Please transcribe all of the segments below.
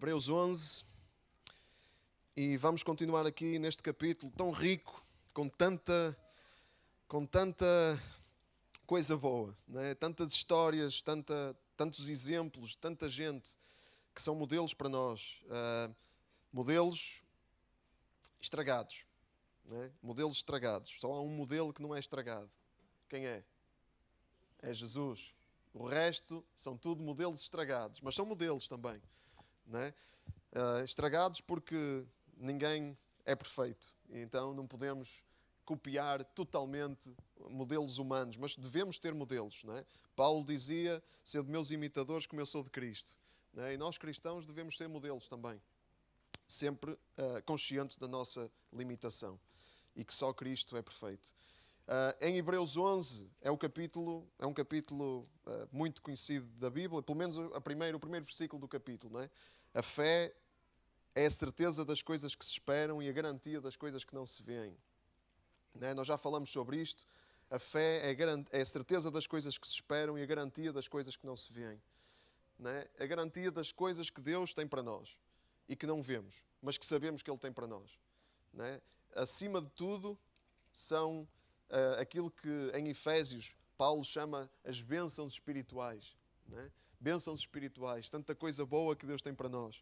Hebreus 11. E vamos continuar aqui neste capítulo tão rico, com tanta, com tanta coisa boa, né? tantas histórias, tanta, tantos exemplos, tanta gente que são modelos para nós. Uh, modelos estragados. Né? Modelos estragados. Só há um modelo que não é estragado. Quem é? É Jesus. O resto são tudo modelos estragados, mas são modelos também. Né? Uh, estragados porque ninguém é perfeito. Então não podemos copiar totalmente modelos humanos, mas devemos ter modelos. Não é? Paulo dizia: ser de meus imitadores como eu sou de Cristo. É? E nós cristãos devemos ser modelos também, sempre uh, conscientes da nossa limitação e que só Cristo é perfeito. Uh, em Hebreus 11 é, o capítulo, é um capítulo uh, muito conhecido da Bíblia, pelo menos a primeiro, o primeiro versículo do capítulo. Não é? A fé é a certeza das coisas que se esperam e a garantia das coisas que não se veem. Não é? Nós já falamos sobre isto. A fé é é a certeza das coisas que se esperam e a garantia das coisas que não se veem. Não é? A garantia das coisas que Deus tem para nós e que não vemos, mas que sabemos que Ele tem para nós. Não é? Acima de tudo, são uh, aquilo que em Efésios Paulo chama as bênçãos espirituais. É? Bênçãos espirituais, tanta coisa boa que Deus tem para nós.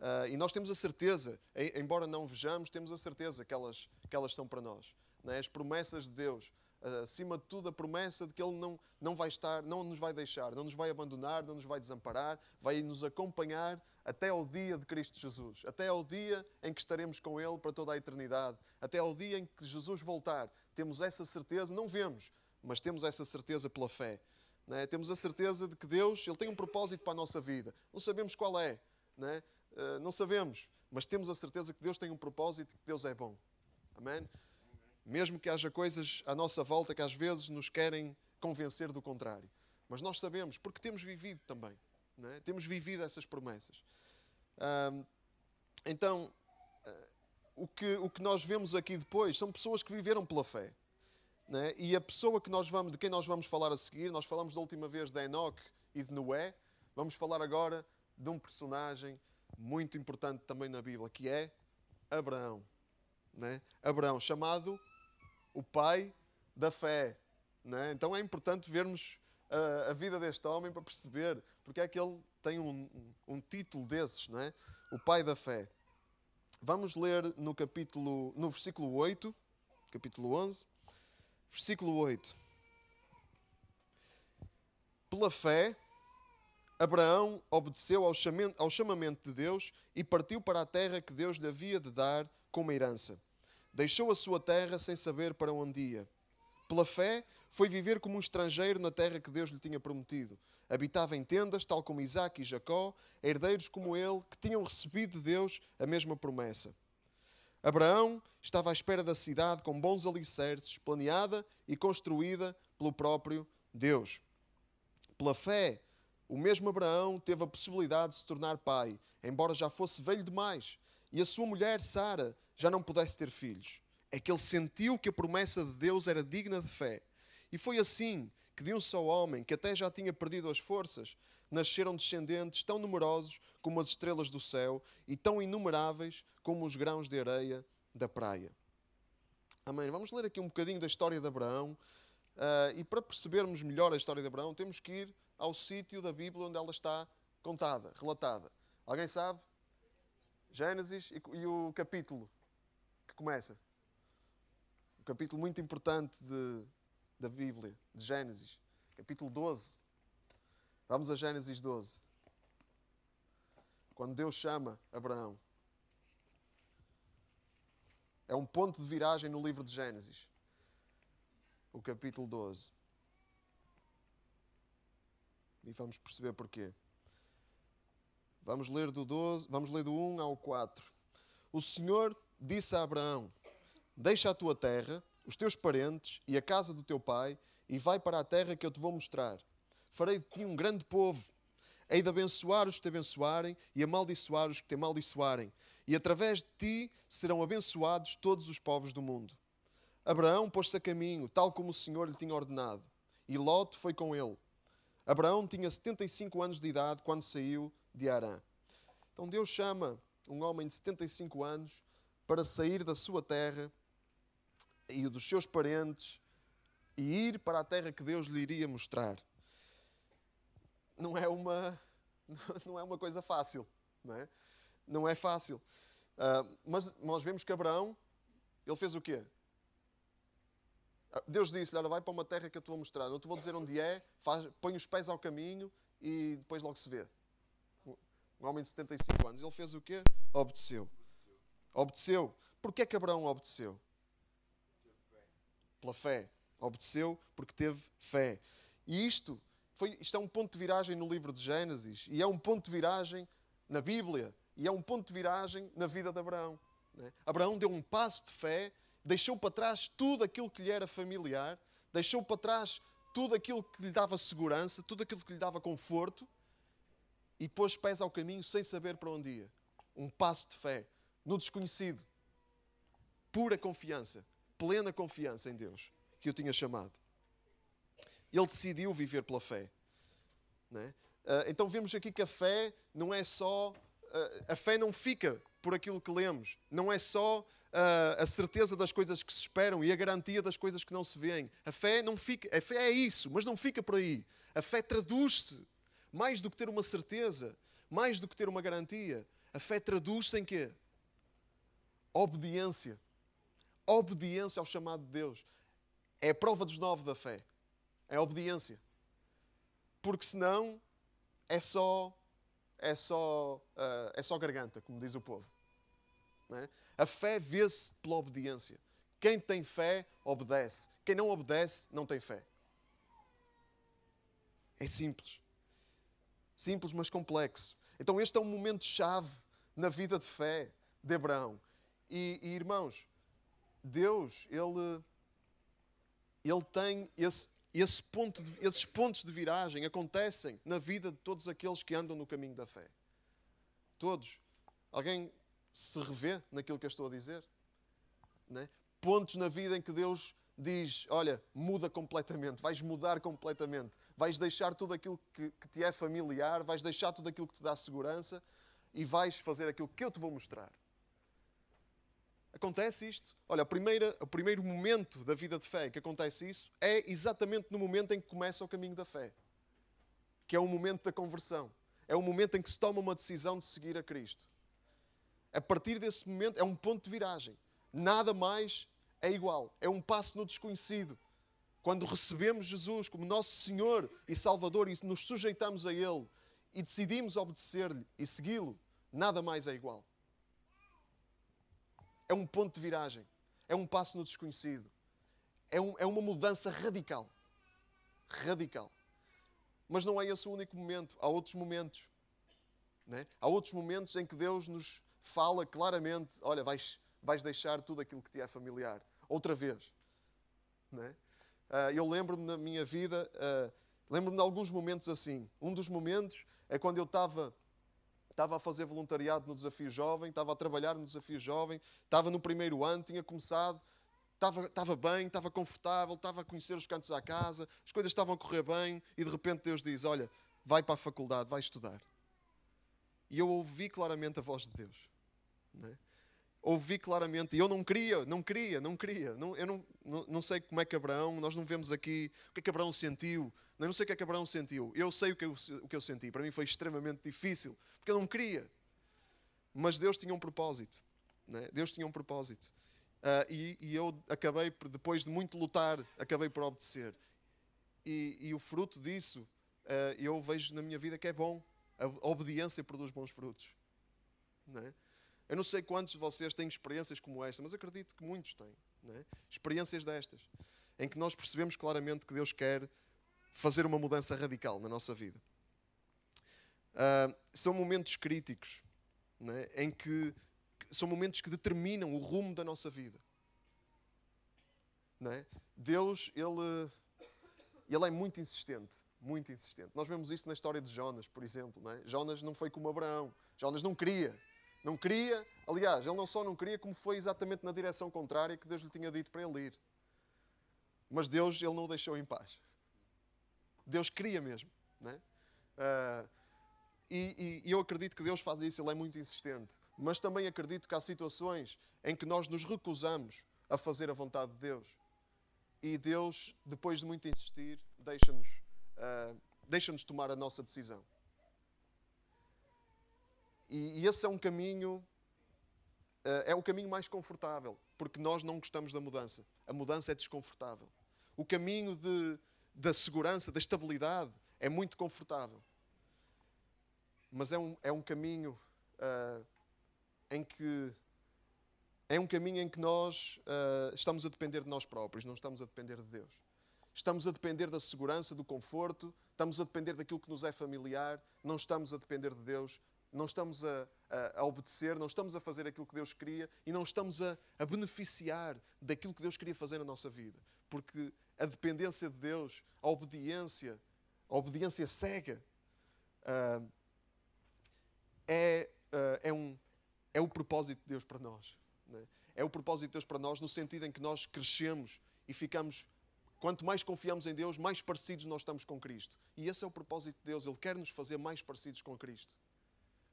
Uh, e nós temos a certeza, embora não vejamos, temos a certeza que elas, que elas são para nós. É? As promessas de Deus, uh, acima de tudo, a promessa de que Ele não, não vai estar, não nos vai deixar, não nos vai abandonar, não nos vai desamparar, vai nos acompanhar até ao dia de Cristo Jesus, até ao dia em que estaremos com Ele para toda a eternidade, até ao dia em que Jesus voltar. Temos essa certeza, não vemos, mas temos essa certeza pela fé. É? Temos a certeza de que Deus ele tem um propósito para a nossa vida. Não sabemos qual é, não, é? Uh, não sabemos, mas temos a certeza que Deus tem um propósito e que Deus é bom. Amém? Mesmo que haja coisas à nossa volta que às vezes nos querem convencer do contrário. Mas nós sabemos, porque temos vivido também. É? Temos vivido essas promessas. então, o, que, o que nós vemos aqui depois são pessoas que viveram pela fé. É? E a pessoa que nós vamos, de quem nós vamos falar a seguir, nós falamos da última vez de Enoch e de Noé, vamos falar agora de um personagem muito importante também na Bíblia, que é Abraão. É? Abraão, chamado o pai da fé. É? Então é importante vermos a, a, vida deste homem para perceber porque é que ele tem um, um, título desses, não é? o pai da fé. Vamos ler no capítulo, no versículo 8, capítulo 11, versículo 8. Pela fé, Abraão obedeceu ao chamamento de Deus e partiu para a terra que Deus lhe havia de dar como herança. Deixou a sua terra sem saber para onde ia. Pela fé, foi viver como um estrangeiro na terra que Deus lhe tinha prometido. Habitava em tendas, tal como Isaac e Jacó, herdeiros como ele, que tinham recebido de Deus a mesma promessa. Abraão estava à espera da cidade com bons alicerces, planeada e construída pelo próprio Deus. Pela fé, o mesmo Abraão teve a possibilidade de se tornar pai, embora já fosse velho demais, e a sua mulher, Sara, já não pudesse ter filhos. É que ele sentiu que a promessa de Deus era digna de fé. E foi assim que de um só homem, que até já tinha perdido as forças, nasceram descendentes tão numerosos como as estrelas do céu e tão inumeráveis como os grãos de areia da praia. Amém. Vamos ler aqui um bocadinho da história de Abraão. Uh, e para percebermos melhor a história de Abraão, temos que ir ao sítio da Bíblia onde ela está contada, relatada. Alguém sabe? Gênesis e, e o capítulo que começa. Um capítulo muito importante de, da Bíblia, de Gênesis. Capítulo 12. Vamos a Gênesis 12. Quando Deus chama Abraão. É um ponto de viragem no livro de Gênesis. O capítulo 12. E vamos perceber porquê. Vamos ler do 12, vamos ler do 1 ao 4. O Senhor disse a Abraão: Deixa a tua terra, os teus parentes e a casa do teu pai, e vai para a terra que eu te vou mostrar. Farei de ti um grande povo. Hei de abençoar os que te abençoarem e amaldiçoar os que te amaldiçoarem. E através de ti serão abençoados todos os povos do mundo. Abraão pôs-se a caminho, tal como o Senhor lhe tinha ordenado. E Lot foi com ele. Abraão tinha 75 anos de idade quando saiu de Arã. Então Deus chama um homem de 75 anos para sair da sua terra e dos seus parentes e ir para a terra que Deus lhe iria mostrar. Não é uma, não é uma coisa fácil, não é? Não é fácil. Uh, mas nós vemos que Abraão, ele fez o quê? Ah, Deus disse-lhe, olha, vai para uma terra que eu te vou mostrar. Não te vou dizer onde é, faz, põe os pés ao caminho e depois logo se vê. Um homem de 75 anos. Ele fez o quê? Obedeceu. Obedeceu. Porquê é que Abraão obedeceu? Pela fé. Obedeceu porque teve fé. E isto, foi, isto é um ponto de viragem no livro de Gênesis. E é um ponto de viragem na Bíblia. E é um ponto de viragem na vida de Abraão. Né? Abraão deu um passo de fé, deixou para trás tudo aquilo que lhe era familiar, deixou para trás tudo aquilo que lhe dava segurança, tudo aquilo que lhe dava conforto e pôs pés ao caminho sem saber para onde ia. Um passo de fé no desconhecido. Pura confiança, plena confiança em Deus que o tinha chamado. Ele decidiu viver pela fé. É? Então vemos aqui que a fé não é só. A fé não fica por aquilo que lemos, não é só a certeza das coisas que se esperam e a garantia das coisas que não se veem. A fé não fica, a fé é isso, mas não fica por aí. A fé traduz-se mais do que ter uma certeza, mais do que ter uma garantia. A fé traduz-se em quê? Obediência. Obediência ao chamado de Deus. É a prova dos nove da fé. É a obediência. Porque senão é só é só uh, é só garganta, como diz o povo. É? A fé vê-se pela obediência. Quem tem fé obedece. Quem não obedece não tem fé. É simples. Simples, mas complexo. Então, este é um momento chave na vida de fé de Abraão. E, e irmãos, Deus, Ele, ele tem esse, esse ponto de, esses pontos de viragem acontecem na vida de todos aqueles que andam no caminho da fé. Todos. Alguém se revê naquilo que eu estou a dizer? Né? Pontos na vida em que Deus diz: Olha, muda completamente, vais mudar completamente, vais deixar tudo aquilo que, que te é familiar, vais deixar tudo aquilo que te dá segurança e vais fazer aquilo que eu te vou mostrar. Acontece isto. Olha, primeira, o primeiro momento da vida de fé que acontece isso é exatamente no momento em que começa o caminho da fé, que é o momento da conversão. É o momento em que se toma uma decisão de seguir a Cristo. A partir desse momento é um ponto de viragem. Nada mais é igual. É um passo no desconhecido. Quando recebemos Jesus como nosso Senhor e Salvador e nos sujeitamos a Ele e decidimos obedecer-lhe e segui-lo, nada mais é igual. É um ponto de viragem. É um passo no desconhecido. É, um, é uma mudança radical. Radical. Mas não é esse o único momento. Há outros momentos. Né? Há outros momentos em que Deus nos fala claramente: olha, vais, vais deixar tudo aquilo que te é familiar. Outra vez. Né? Uh, eu lembro-me na minha vida, uh, lembro-me de alguns momentos assim. Um dos momentos é quando eu estava estava a fazer voluntariado no Desafio Jovem, estava a trabalhar no Desafio Jovem, estava no primeiro ano, tinha começado, estava, estava bem, estava confortável, estava a conhecer os cantos à casa, as coisas estavam a correr bem e de repente Deus diz: Olha, vai para a faculdade, vai estudar. E eu ouvi claramente a voz de Deus. Né? Ouvi claramente, e eu não queria, não queria, não queria. Não, eu não, não, não sei como é que Abraão, nós não vemos aqui o que é que Abraão sentiu, eu não sei o que é que Abraão sentiu. Eu sei o que eu, o que eu senti. Para mim foi extremamente difícil, porque eu não queria. Mas Deus tinha um propósito. Né? Deus tinha um propósito. Uh, e, e, eu acabei, depois de muito lutar, acabei por obedecer. E, e o fruto disso, uh, eu vejo na minha vida que é bom. A, obediência produz bons frutos. Né? Eu não sei quantos de vocês têm experiências como esta, mas acredito que muitos têm. Né? Experiências destas, em que nós percebemos claramente que Deus quer fazer uma mudança radical na nossa vida. Uh, são momentos críticos né, em que são momentos que determinam o rumo da nossa vida. Né? Deus, ele, ele é muito insistente, muito insistente. Nós vemos isso na história de Jonas, por exemplo. Né? Jonas não foi como Abraão. Jonas não queria. Não queria, aliás, ele não só não queria, como foi exatamente na direção contrária que Deus lhe tinha dito para ele ir. Mas Deus, ele não o deixou em paz. Deus queria mesmo. Né? Uh, e, e, eu acredito que Deus faz isso, Ele é muito insistente. Mas também acredito que há situações em que nós nos recusamos a fazer a vontade de Deus. E Deus, depois de muito insistir, deixa-nos uh, deixa tomar a nossa decisão. E, e esse é um caminho, uh, é o caminho mais confortável, porque nós não gostamos da mudança. A mudança é desconfortável. O caminho de, da segurança, da estabilidade, é muito confortável. Mas é um, é um caminho uh, em que é um caminho em que nós uh, estamos a depender de nós próprios, não estamos a depender de Deus. Estamos a depender da segurança, do conforto, estamos a depender daquilo que nos é familiar, não estamos a depender de Deus, não estamos a, a, a obedecer, não estamos a fazer aquilo que Deus queria e não estamos a, a, beneficiar daquilo que Deus queria fazer na nossa vida. Porque a dependência de Deus, a obediência, a obediência cega, uh, é, uh, é, um, é o propósito de Deus para nós. Né? É o propósito de Deus para nós no sentido em que nós crescemos e ficamos, quanto mais confiamos em Deus, mais parecidos nós estamos com Cristo. E esse é o propósito de Deus. Ele quer nos fazer mais parecidos com Cristo,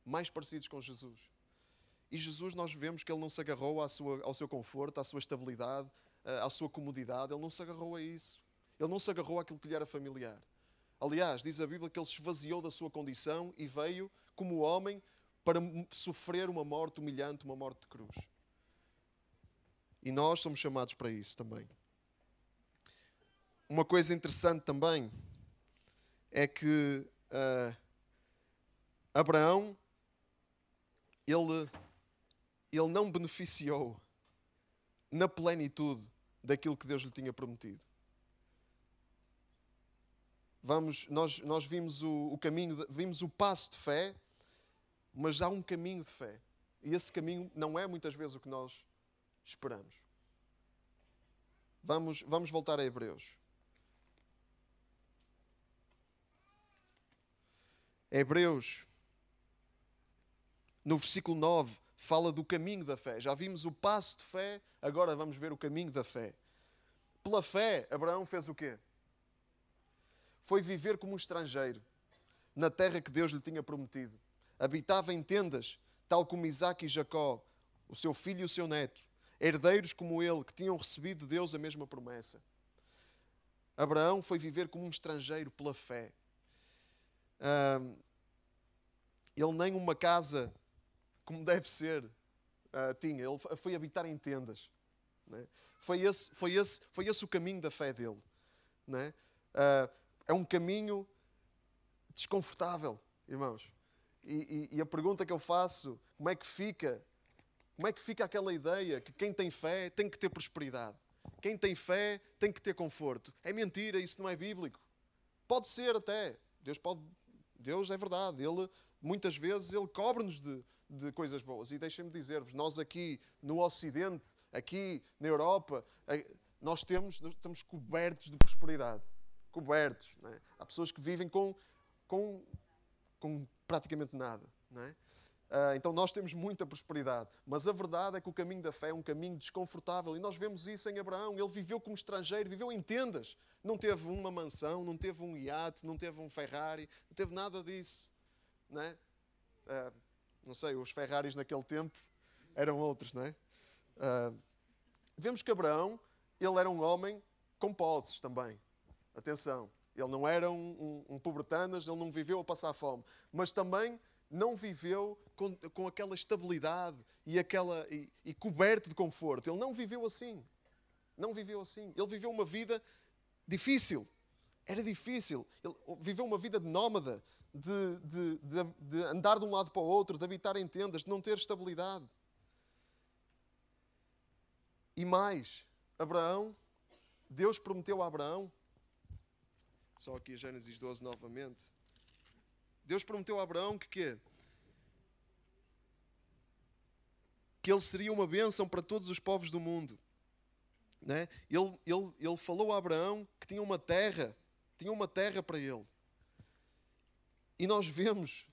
mais parecidos com Jesus. E Jesus, nós vemos que ele não se agarrou sua, ao seu conforto, à sua estabilidade, eh, à sua comodidade, ele não se agarrou a isso. Ele não se agarrou àquilo que lhe era familiar. Aliás, diz a Bíblia que ele se esvaziou da sua condição e veio como homem para sofrer uma morte humilhante, uma morte de cruz. E nós somos chamados para isso também. Uma coisa interessante também é que uh, Abraão ele, ele não beneficiou na plenitude daquilo que Deus lhe tinha prometido. Vamos, nós, nós vimos o, o caminho, vimos o passo de fé, mas há um caminho de fé. E esse caminho não é muitas vezes o que nós esperamos. Vamos, vamos voltar a Hebreus. Hebreus, no versículo 9, fala do caminho da fé. Já vimos o passo de fé, agora vamos ver o caminho da fé. Pela fé, Abraão fez o quê? Foi viver como um estrangeiro na terra que Deus lhe tinha prometido. Habitava em tendas, tal como Isaac e Jacó, o seu filho e o seu neto herdeiros como ele, que tinham recebido de Deus a mesma promessa. Abraão foi viver como um estrangeiro pela fé. ele nem uma casa como deve ser uh, tinha, ele foi habitar em tendas. Né? Foi, esse, foi, esse, foi esse o caminho da fé dele. Né? Uh, é um caminho desconfortável, irmãos. E, e, e, a pergunta que eu faço, como é que fica como é que fica aquela ideia que quem tem fé tem que ter prosperidade? Quem tem fé tem que ter conforto. É mentira, isso não é bíblico. Pode ser até. Deus pode. Deus é verdade. Ele muitas vezes ele cobre-nos de, de coisas boas. E deixem-me dizer-vos, nós aqui no Ocidente, aqui na Europa, eh, nós temos, nós estamos cobertos de prosperidade. Cobertos. É? Há pessoas que vivem com, com, com praticamente nada. É? Uh, então nós temos muita prosperidade. Mas a verdade é que o caminho da fé é um caminho desconfortável. E nós vemos isso em Abraão. Ele viveu como estrangeiro, viveu em tendas. Não teve uma mansão, não teve um iate, não teve um Ferrari, não teve nada disso. Não, é? uh, não sei, os Ferraris naquele tempo eram outros, não é? Uh, vemos que Abraão, ele era um homem com posses também. Atenção, ele não era um, um, um pobretanas, ele não viveu a passar fome. Mas também não viveu com, com aquela estabilidade e, aquela, e, e coberto de conforto. Ele não viveu assim. Não viveu assim. Ele viveu uma vida difícil. Era difícil. Ele viveu uma vida de nómada, de, de, de, de, andar de um lado para o outro, de habitar em tendas, de não ter estabilidade. E mais, Abraão, Deus prometeu a Abraão, só aqui Gênesis 12 novamente, Deus prometeu a Abraão que quê? Que ele seria uma bênção para todos os povos do mundo. Né? Ele, ele, ele falou a Abraão que tinha uma terra, tinha uma terra para ele. E nós vemos,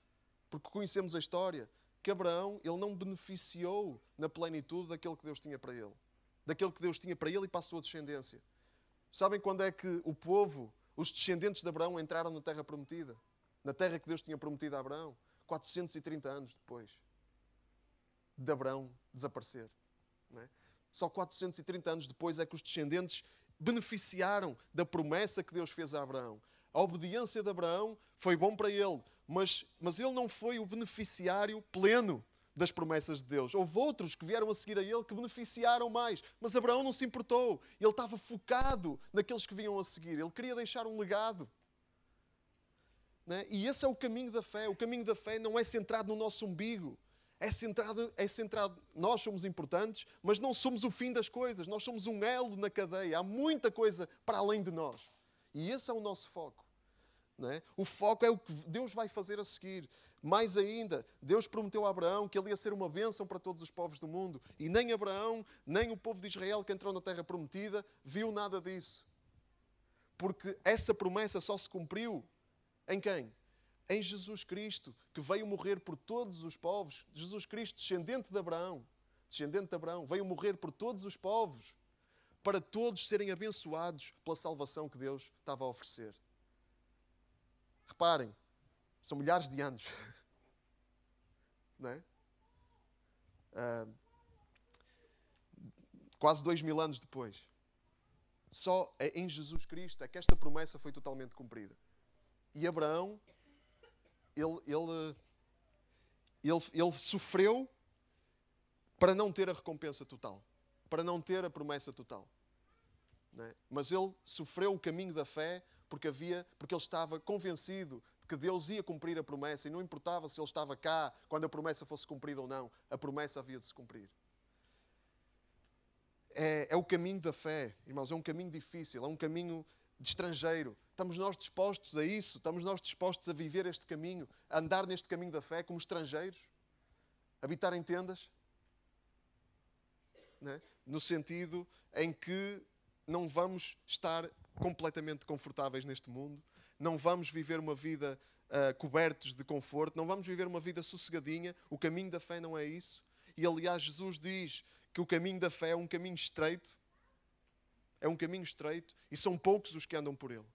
porque conhecemos a história, que Abraão ele não beneficiou na plenitude daquilo que Deus tinha para ele, daquilo que Deus tinha para ele e para a sua descendência. Sabem quando é que o povo, os descendentes de Abraão entraram na terra prometida? na terra que Deus tinha prometido a Abraão, 430 anos depois de Abraão desaparecer. É? Só 430 anos depois é que os descendentes beneficiaram da promessa que Deus fez a Abraão. A obediência de Abraão foi bom para ele, mas, mas ele não foi o beneficiário pleno das promessas de Deus. Houve outros que vieram a seguir a ele que beneficiaram mais, mas Abraão não se importou. Ele estava focado naqueles que vinham a seguir. Ele queria deixar um legado. Né? E esse é o caminho da fé. O caminho da fé não é centrado no nosso umbigo. É centrado, é centrado, nós somos importantes, mas não somos o fim das coisas. Nós somos um elo na cadeia. Há muita coisa para além de nós. E esse é o nosso foco. É? O foco é o que Deus vai fazer a seguir. Mais ainda, Deus prometeu a Abraão que ele ia ser uma bênção para todos os povos do mundo. E nem Abraão, nem o povo de Israel que entrou na terra prometida, viu nada disso. Porque essa promessa só se cumpriu em quem? Em Jesus Cristo, que veio morrer por todos os povos. Jesus Cristo, descendente de Abraão, descendente de Abraão, veio morrer por todos os povos, para todos serem abençoados pela salvação que Deus estava a oferecer. Reparem, são milhares de anos. Não é? Uh, quase dois mil anos depois. Só é em Jesus Cristo é que esta promessa foi totalmente cumprida. E Abraão, ele, ele, ele, ele sofreu para não ter a recompensa total, para não ter a promessa total. É? Mas ele sofreu o caminho da fé porque havia, porque ele estava convencido que Deus ia cumprir a promessa e não importava se ele estava cá quando a promessa fosse cumprida ou não, a promessa havia de se cumprir. É, é o caminho da fé, irmãos, é um caminho difícil, é um caminho de estrangeiro. Estamos nós dispostos a isso? Estamos nós dispostos a viver este caminho, a andar neste caminho da fé como estrangeiros? Habitar em tendas? É? No sentido em que não vamos estar completamente confortáveis neste mundo, não vamos viver uma vida uh, cobertos de conforto, não vamos viver uma vida sossegadinha. O caminho da fé não é isso. E aliás, Jesus diz que o caminho da fé é um caminho estreito. É um caminho estreito e são poucos os que andam por ele.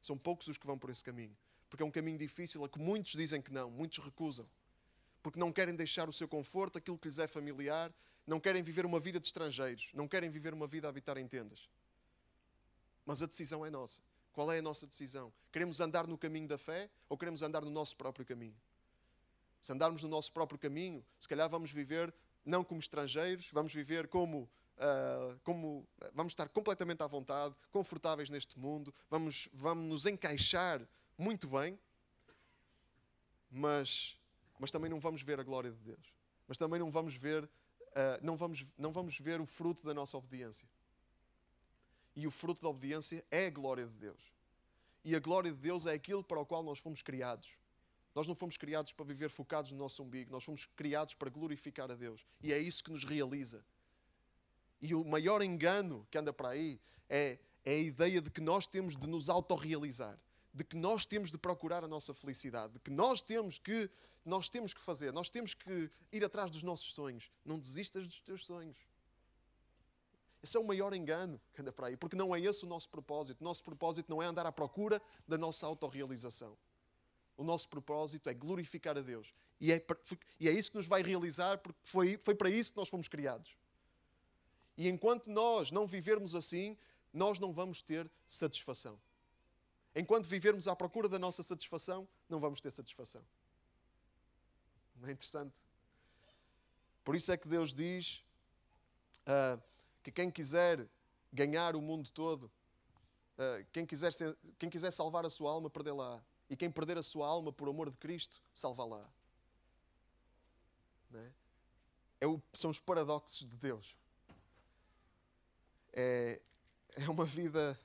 São poucos os que vão por esse caminho. Porque é um caminho difícil a que muitos dizem que não, muitos recusam. Porque não querem deixar o seu conforto, aquilo que lhes é familiar, não querem viver uma vida de estrangeiros, não querem viver uma vida a habitar em tendas. Mas a decisão é nossa. Qual é a nossa decisão? Queremos andar no caminho da fé ou queremos andar no nosso próprio caminho? Se andarmos no nosso próprio caminho, se calhar vamos viver não como estrangeiros, vamos viver como, uh, como vamos estar completamente à vontade, confortáveis neste mundo, vamos, vamos nos encaixar muito bem, mas, mas também não vamos ver a glória de Deus. Mas também não vamos ver, uh, não, vamos, não vamos ver o fruto da nossa obediência. E o fruto da obediência é a glória de Deus. E a glória de Deus é aquilo para o qual nós fomos criados. Nós não fomos criados para viver focados no nosso umbigo, nós fomos criados para glorificar a Deus. E é isso que nos realiza. E o maior engano que anda para aí é, é a ideia de que nós temos de nos autorrealizar, de que nós temos de procurar a nossa felicidade, de que nós temos que nós temos que fazer, nós temos que ir atrás dos nossos sonhos. Não desistas dos teus sonhos. Esse é o maior engano que anda para aí, porque não é esse o nosso propósito. O nosso propósito não é andar à procura da nossa autorrealização. O nosso propósito é glorificar a Deus. E é, e é isso que nos vai realizar, porque foi, foi para isso que nós fomos criados. E enquanto nós não vivermos assim, nós não vamos ter satisfação. Enquanto vivermos à procura da nossa satisfação, não vamos ter satisfação. Não é interessante? Por isso é que Deus diz. Uh, que quem quiser ganhar o mundo todo, uh, quem, quiser ser, quem quiser salvar a sua alma, perdê-la. E quem perder a sua alma por amor de Cristo, salvá-la. É? É o, são os paradoxos de Deus. É, é uma vida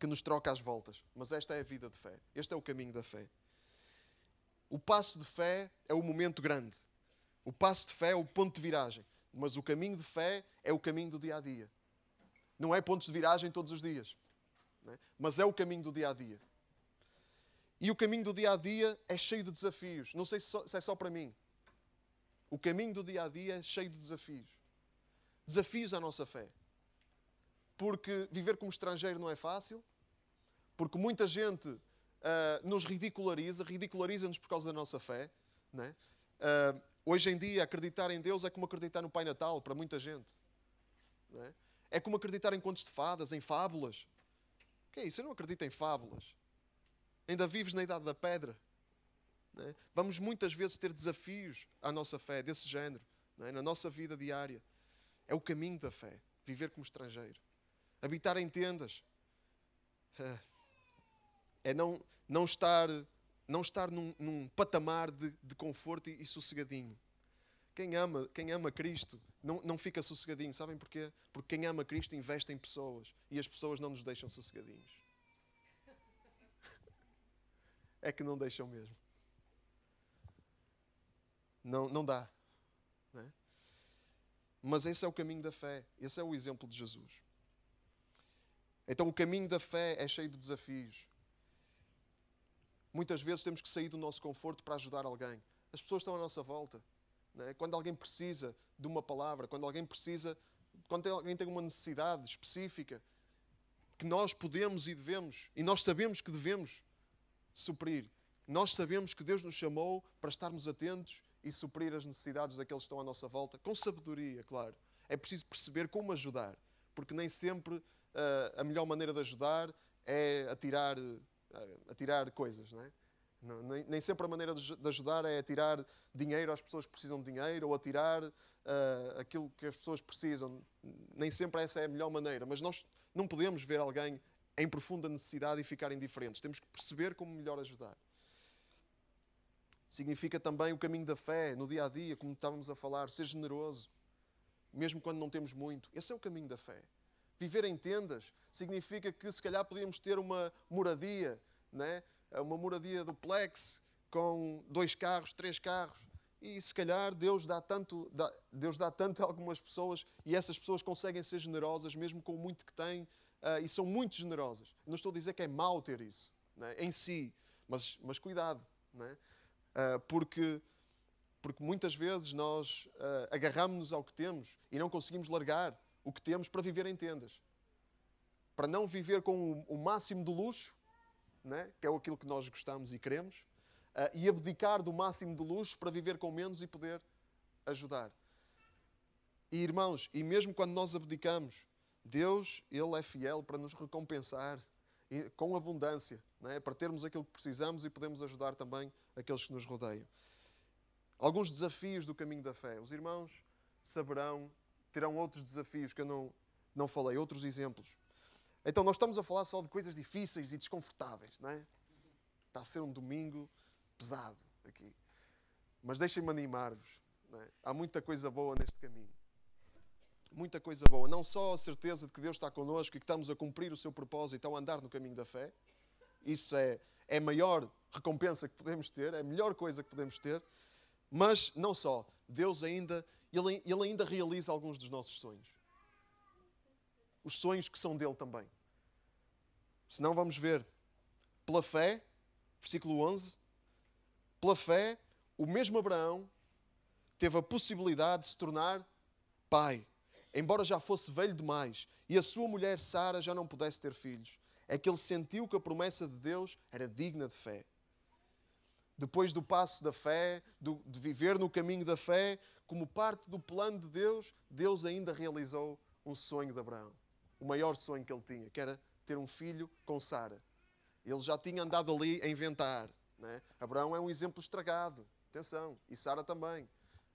que nos troca às voltas. Mas esta é a vida de fé. Este é o caminho da fé. O passo de fé é o momento grande. O passo de fé é o ponto de viragem. Mas o caminho de fé é o caminho do dia a dia. Não é pontos de viragem todos os dias, é? mas é o caminho do dia a dia. E o caminho do dia a dia é cheio de desafios. Não sei se, é só para mim. O caminho do dia a dia é cheio de desafios. Desafios à nossa fé. Porque viver como estrangeiro não é fácil, porque muita gente uh, nos ridiculariza, ridiculariza-nos por causa da nossa fé. Né? Uh, hoje em dia, acreditar em Deus é como acreditar no Pai Natal para muita gente. Né? É como acreditar em contos de fadas, em fábulas. O que é isso? Eu não acredito em fábulas. Ainda vives na idade da pedra. Né? Vamos muitas vezes ter desafios à nossa fé desse género, né? na nossa vida diária. É o caminho da fé, viver como estrangeiro. Habitar em tendas. É não, não estar, não estar num, num patamar de, de conforto e, e sossegadinho. Quem ama, quem ama Cristo não, não fica sossegadinho. Sabem porquê? Porque quem ama Cristo investe em pessoas e as pessoas não nos deixam sossegadinhos. É que não deixam mesmo. Não, não dá. Não é? Mas esse é o caminho da fé. Esse é o exemplo de Jesus. Então o caminho da fé é cheio de desafios. Muitas vezes temos que sair do nosso conforto para ajudar alguém. As pessoas estão à nossa volta. É? Quando alguém precisa de uma palavra, quando alguém precisa, quando alguém tem uma necessidade específica, que nós podemos e devemos, e nós sabemos que devemos suprir. Nós sabemos que Deus nos chamou para estarmos atentos e suprir as necessidades daqueles que estão à nossa volta, com sabedoria, claro. É preciso perceber como ajudar, porque nem sempre uh, a melhor maneira de ajudar é atirar, uh, atirar coisas, não é? Nem, nem, sempre a maneira de, ajudar é atirar dinheiro às pessoas que precisam de dinheiro ou atirar uh, aquilo que as pessoas precisam. Nem sempre essa é a melhor maneira, mas nós não podemos ver alguém em profunda necessidade e ficar indiferentes. Temos que perceber como melhor ajudar. Significa também o caminho da fé no dia a dia, como estávamos a falar, ser generoso, mesmo quando não temos muito. Esse é o caminho da fé. Viver em tendas significa que se calhar podíamos ter uma moradia, né? uma moradia duplex com dois carros, três carros. E se calhar Deus dá tanto, dá, Deus dá tanto a algumas pessoas e essas pessoas conseguem ser generosas mesmo com o muito que têm uh, e são muito generosas. Não estou a dizer que é mau ter isso né, em si, mas, mas cuidado, né, uh, porque, porque muitas vezes nós uh, agarramos-nos ao que temos e não conseguimos largar o que temos para viver em tendas. Para não viver com o, máximo de luxo, né, que é aquilo que nós gostamos e queremos, uh, e abdicar do máximo de luxo para viver com menos e poder ajudar. E irmãos, e mesmo quando nós abdicamos, Deus, Ele é fiel para nos recompensar com abundância, é? para termos aquilo que precisamos e podemos ajudar também aqueles que nos rodeiam. Alguns desafios do caminho da fé. Os irmãos saberão, terão outros desafios que eu não, não falei, outros exemplos. Então, nós estamos a falar só de coisas difíceis e desconfortáveis, não é? Está a ser um domingo pesado aqui. Mas deixem-me animar-vos. É? Há muita coisa boa neste caminho. Muita coisa boa. Não só a certeza de que Deus está connosco e que estamos a cumprir o seu propósito ao andar no caminho da fé. Isso é, é a maior recompensa que podemos ter, é a melhor coisa que podemos ter. Mas não só. Deus ainda, ele, ele ainda realiza alguns dos nossos sonhos. Os sonhos que são dele também. Senão vamos ver. Pela fé, versículo 11, pela fé, o mesmo Abraão teve a possibilidade de se tornar pai, embora já fosse velho demais e a sua mulher Sara já não pudesse ter filhos. É que ele sentiu que a promessa de Deus era digna de fé. Depois do passo da fé, do, de viver no caminho da fé, como parte do plano de Deus, Deus ainda realizou um sonho de Abraão. O maior sonho que ele tinha, que era ter um filho com Sara. Ele já tinha andado ali a inventar, né? Abraão é um exemplo estragado, atenção, e Sara também.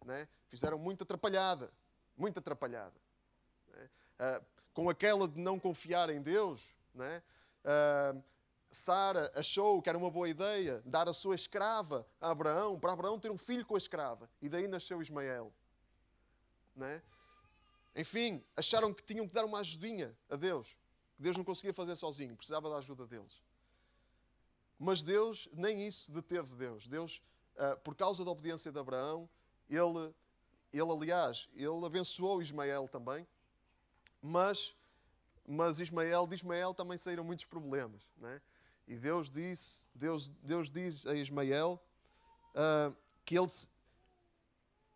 Né? Fizeram muito atrapalhada, muito atrapalhada. Né? Uh, com aquela de não confiar em Deus, né? Uh, Sara achou que era uma boa ideia dar a sua escrava a Abraão, para Abraão ter um filho com a escrava, e daí nasceu Ismael. Né? Enfim, acharam que tinham que dar uma ajudinha a Deus, que Deus não conseguia fazer sozinho, precisava da ajuda deles. Mas Deus, nem isso deteve Deus. Deus, uh, por causa da obediência de Abraão, ele, ele, aliás, ele abençoou Ismael também, mas, mas Ismael, de Ismael também saíram muitos problemas. Né? E Deus disse, Deus, Deus diz a Ismael uh, que ele,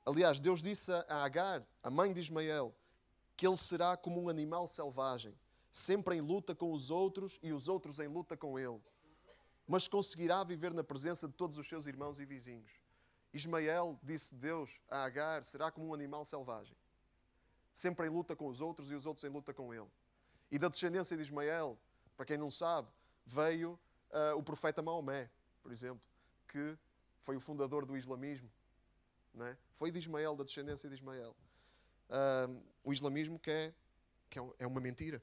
aliás, Deus disse a Agar, a mãe de Ismael, que ele será como um animal selvagem, sempre em luta com os outros e os outros em luta com ele mas conseguirá viver na presença de todos os seus irmãos e vizinhos. Ismael disse Deus a Agar: será como um animal selvagem, sempre em luta com os outros e os outros em luta com ele. E da descendência de Ismael, para quem não sabe, veio uh, o profeta Maomé, por exemplo, que foi o fundador do islamismo. É? Foi de Ismael, da descendência de Ismael. Uh, o islamismo que é, que é, é uma mentira.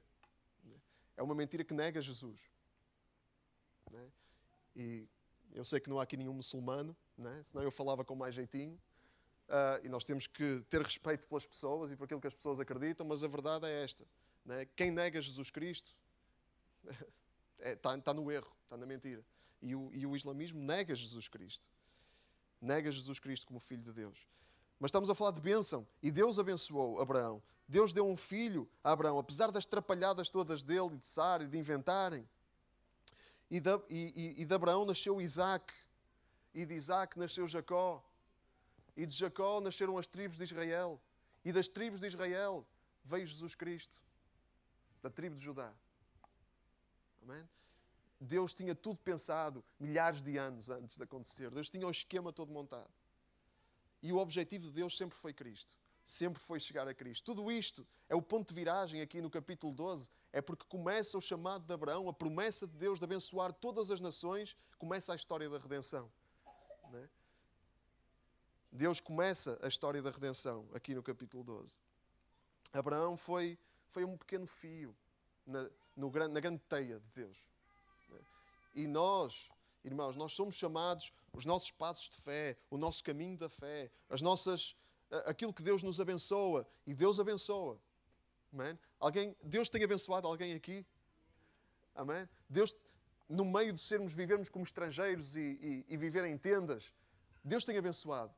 É uma mentira que nega Jesus. É? E eu sei que não há aqui nenhum muçulmano, né? senão eu falava com mais jeitinho. Uh, e nós temos que ter respeito pelas pessoas e por aquilo que as pessoas acreditam, mas a verdade é esta: né? quem nega Jesus Cristo está é, tá, tá no erro, está na mentira. E o, e o islamismo nega Jesus Cristo. Nega Jesus Cristo como Filho de Deus. Mas estamos a falar de bênção. E Deus abençoou Abraão. Deus deu um filho a Abraão, apesar das trapalhadas todas dele, de Sara e de inventarem. E de, e, e de Abraão nasceu Isaac. E de Isaac nasceu Jacó. E de Jacó nasceram as tribos de Israel. E das tribos de Israel veio Jesus Cristo, da tribo de Judá. Amém? Deus tinha tudo pensado milhares de anos antes de acontecer. Deus tinha o esquema todo montado. E o objetivo de Deus sempre foi Cristo. Sempre foi chegar a Cristo. Tudo isto é o ponto de viragem aqui no capítulo 12. É porque começa o chamado de Abraão, a promessa de Deus de abençoar todas as nações, começa a história da redenção. É? Deus começa a história da redenção aqui no capítulo 12. Abraão foi, foi um pequeno fio na, no, na grande teia de Deus. É? E nós, irmãos, nós somos chamados, os nossos passos de fé, o nosso caminho da fé, as nossas, aquilo que Deus nos abençoa, e Deus abençoa. Amém? Alguém, Deus tem abençoado alguém aqui? Amém? Deus, no meio de sermos, vivermos como estrangeiros e, e, e viver em tendas, Deus tem abençoado.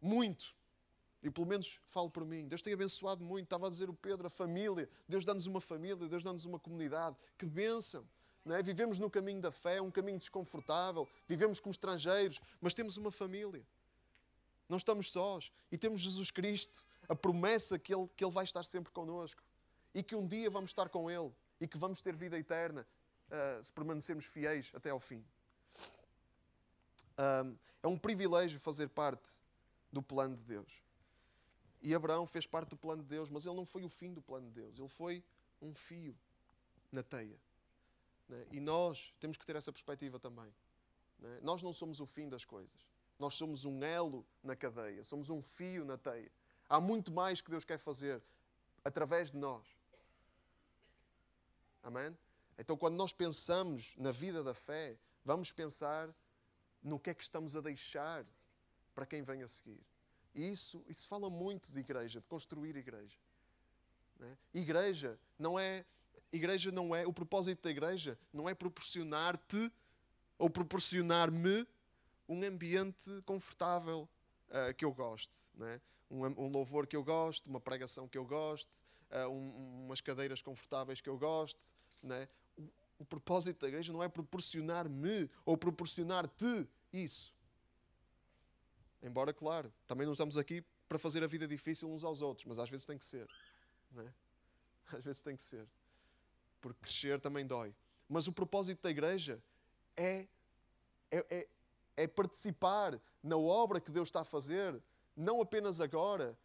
Muito. E pelo menos falo por mim. Deus tem abençoado muito. Estava a dizer o Pedro, a família. Deus dá-nos uma família, Deus dá-nos uma comunidade. Que bênção! Não é? Vivemos no caminho da fé, um caminho desconfortável. Vivemos como estrangeiros, mas temos uma família. Não estamos sós. E temos Jesus Cristo, a promessa que Ele, que Ele vai estar sempre connosco. E que um dia vamos estar com Ele. E que vamos ter vida eterna uh, se permanecermos fiéis até ao fim. Um, é um privilégio fazer parte do plano de Deus. E Abraão fez parte do plano de Deus, mas ele não foi o fim do plano de Deus. Ele foi um fio na teia. Né? E nós temos que ter essa perspectiva também. Né? Nós não somos o fim das coisas. Nós somos um elo na cadeia, somos um fio na teia. Há muito mais que Deus quer fazer através de nós. Amém? Então, quando nós pensamos na vida da fé, vamos pensar no que é que estamos a deixar para quem vem a seguir. Isso, isso fala muito de igreja, de construir igreja. Né? Igreja não é igreja não é o propósito da igreja não é proporcionar-te ou proporcionar-me um ambiente confortável uh, que eu goste, né? um, um, louvor que eu goste, uma pregação que eu goste, uh, um, umas cadeiras confortáveis que eu goste. Né? O propósito da igreja não é proporcionar-me ou proporcionar-te isso. Embora, claro, também não estamos aqui para fazer a vida difícil uns aos outros, mas às vezes tem que ser. Né? Às vezes tem que ser. Porque crescer também dói. Mas o propósito da igreja é, é, é, é participar na obra que Deus está a fazer, não apenas agora,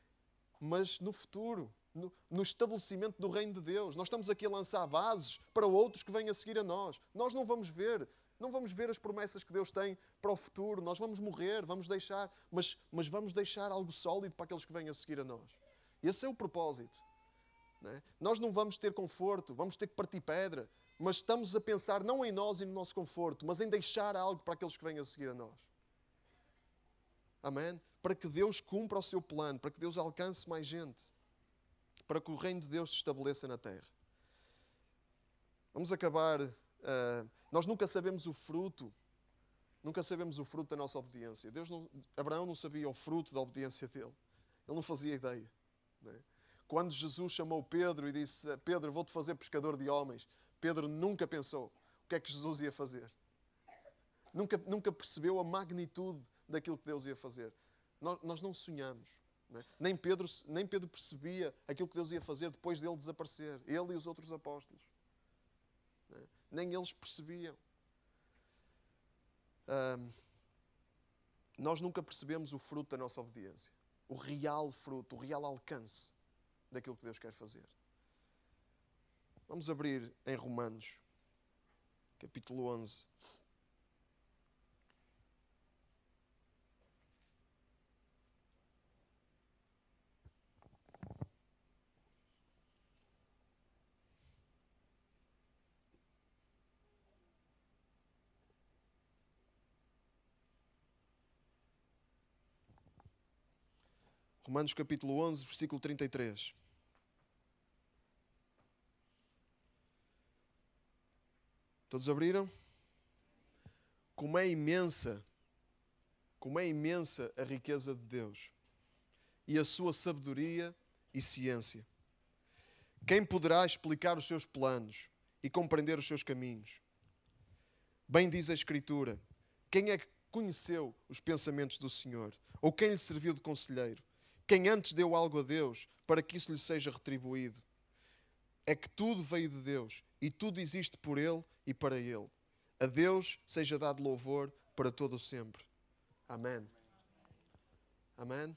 mas no futuro, no, no, estabelecimento do reino de Deus. Nós estamos aqui a lançar bases para outros que venham a seguir a nós. Nós não vamos ver não vamos ver as promessas que Deus tem para o futuro. Nós vamos morrer, vamos deixar, mas, mas vamos deixar algo sólido para aqueles que vêm a seguir a nós. Esse é o propósito. Não é? Nós não vamos ter conforto, vamos ter que partir pedra, mas estamos a pensar não em nós e no nosso conforto, mas em deixar algo para aqueles que vêm a seguir a nós. Amém? Para que Deus cumpra o seu plano, para que Deus alcance mais gente, para que o reino de Deus se estabeleça na terra. Vamos acabar. Uh, nós nunca sabemos o fruto, nunca sabemos o fruto da nossa obediência. Deus não, Abraão não sabia o fruto da obediência dele. Ele não fazia ideia. É? Quando Jesus chamou Pedro e disse: Pedro, vou-te fazer pescador de homens, Pedro nunca pensou o que é que Jesus ia fazer. Nunca, nunca percebeu a magnitude daquilo que Deus ia fazer. Nós, nós não sonhamos. É? nem, Pedro, nem Pedro percebia aquilo que Deus ia fazer depois dele desaparecer. Ele e os outros apóstolos nem eles percebiam. ahm, nós nunca percebemos o fruto da nossa obediência. O real fruto, o real alcance daquilo que Deus quer fazer. Vamos abrir em Romanos, capítulo 11. Romanos capítulo 11, versículo 33. Todos abriram? Como é imensa, como é imensa a riqueza de Deus e a sua sabedoria e ciência. Quem poderá explicar os seus planos e compreender os seus caminhos? Bem diz a Escritura: quem é que conheceu os pensamentos do Senhor? Ou quem lhe serviu de conselheiro? Quem antes deu algo a Deus para que isso lhe seja retribuído? É que tudo veio de Deus e tudo existe por Ele e para Ele. A Deus seja dado louvor para todo o sempre. Amém. Amém.